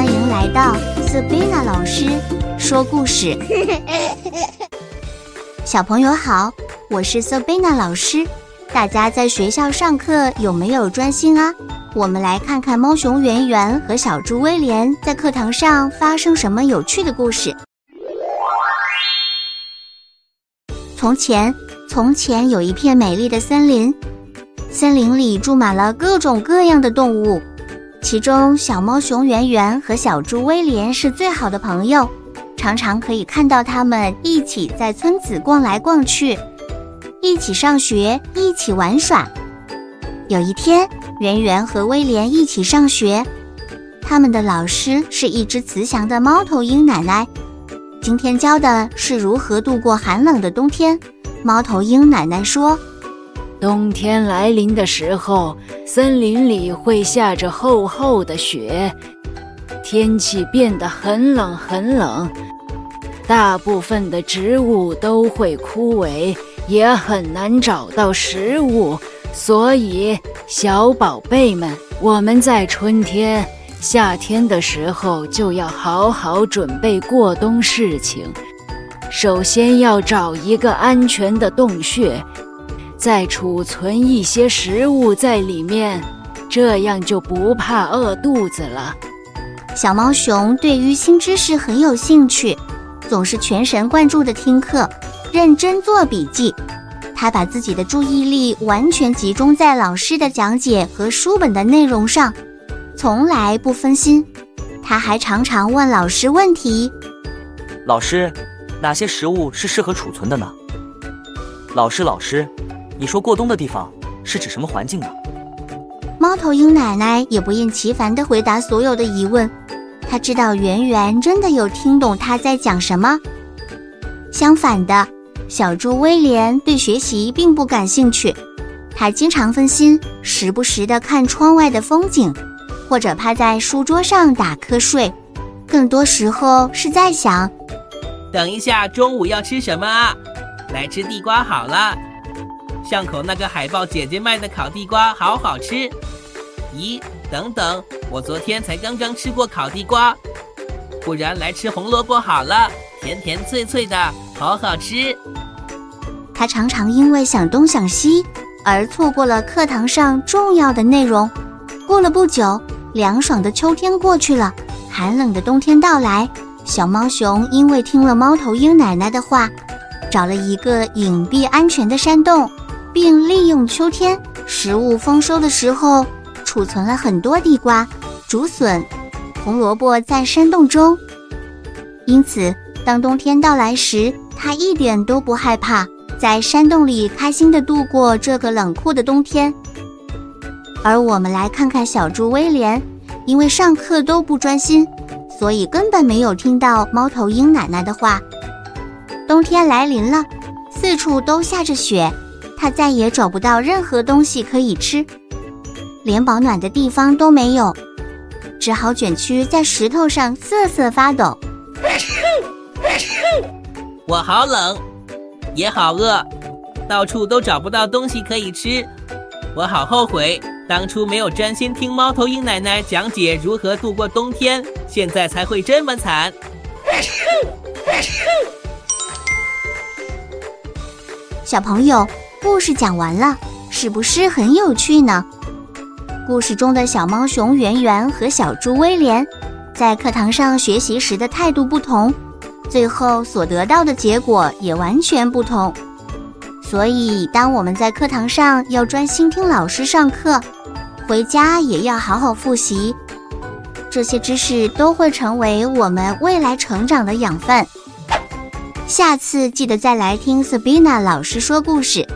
欢迎来到 Sabina 老师说故事。小朋友好，我是 Sabina 老师。大家在学校上课有没有专心啊？我们来看看猫熊圆圆和小猪威廉在课堂上发生什么有趣的故事。从前，从前有一片美丽的森林，森林里住满了各种各样的动物。其中，小猫熊圆圆和小猪威廉是最好的朋友，常常可以看到他们一起在村子逛来逛去，一起上学，一起玩耍。有一天，圆圆和威廉一起上学，他们的老师是一只慈祥的猫头鹰奶奶。今天教的是如何度过寒冷的冬天。猫头鹰奶奶说。冬天来临的时候，森林里会下着厚厚的雪，天气变得很冷很冷，大部分的植物都会枯萎，也很难找到食物。所以，小宝贝们，我们在春天、夏天的时候就要好好准备过冬事情。首先要找一个安全的洞穴。再储存一些食物在里面，这样就不怕饿肚子了。小猫熊对于新知识很有兴趣，总是全神贯注地听课，认真做笔记。他把自己的注意力完全集中在老师的讲解和书本的内容上，从来不分心。他还常常问老师问题：“老师，哪些食物是适合储存的呢？”“老师，老师。”你说过冬的地方是指什么环境呢？猫头鹰奶奶也不厌其烦地回答所有的疑问。她知道圆圆真的有听懂她在讲什么。相反的，小猪威廉对学习并不感兴趣，他经常分心，时不时地看窗外的风景，或者趴在书桌上打瞌睡。更多时候是在想：等一下中午要吃什么啊？来吃地瓜好了。巷口那个海豹姐姐卖的烤地瓜好好吃，咦，等等，我昨天才刚刚吃过烤地瓜，不然来吃红萝卜好了，甜甜脆脆的，好好吃。他常常因为想东想西而错过了课堂上重要的内容。过了不久，凉爽的秋天过去了，寒冷的冬天到来。小猫熊因为听了猫头鹰奶奶的话，找了一个隐蔽安全的山洞。并利用秋天食物丰收的时候，储存了很多地瓜、竹笋、红萝卜在山洞中。因此，当冬天到来时，它一点都不害怕，在山洞里开心地度过这个冷酷的冬天。而我们来看看小猪威廉，因为上课都不专心，所以根本没有听到猫头鹰奶奶的话。冬天来临了，四处都下着雪。他再也找不到任何东西可以吃，连保暖的地方都没有，只好卷曲在石头上瑟瑟发抖。我好冷，也好饿，到处都找不到东西可以吃。我好后悔，当初没有专心听猫头鹰奶奶讲解如何度过冬天，现在才会这么惨。小朋友。故事讲完了，是不是很有趣呢？故事中的小猫熊圆圆和小猪威廉，在课堂上学习时的态度不同，最后所得到的结果也完全不同。所以，当我们在课堂上要专心听老师上课，回家也要好好复习，这些知识都会成为我们未来成长的养分。下次记得再来听 Sabina 老师说故事。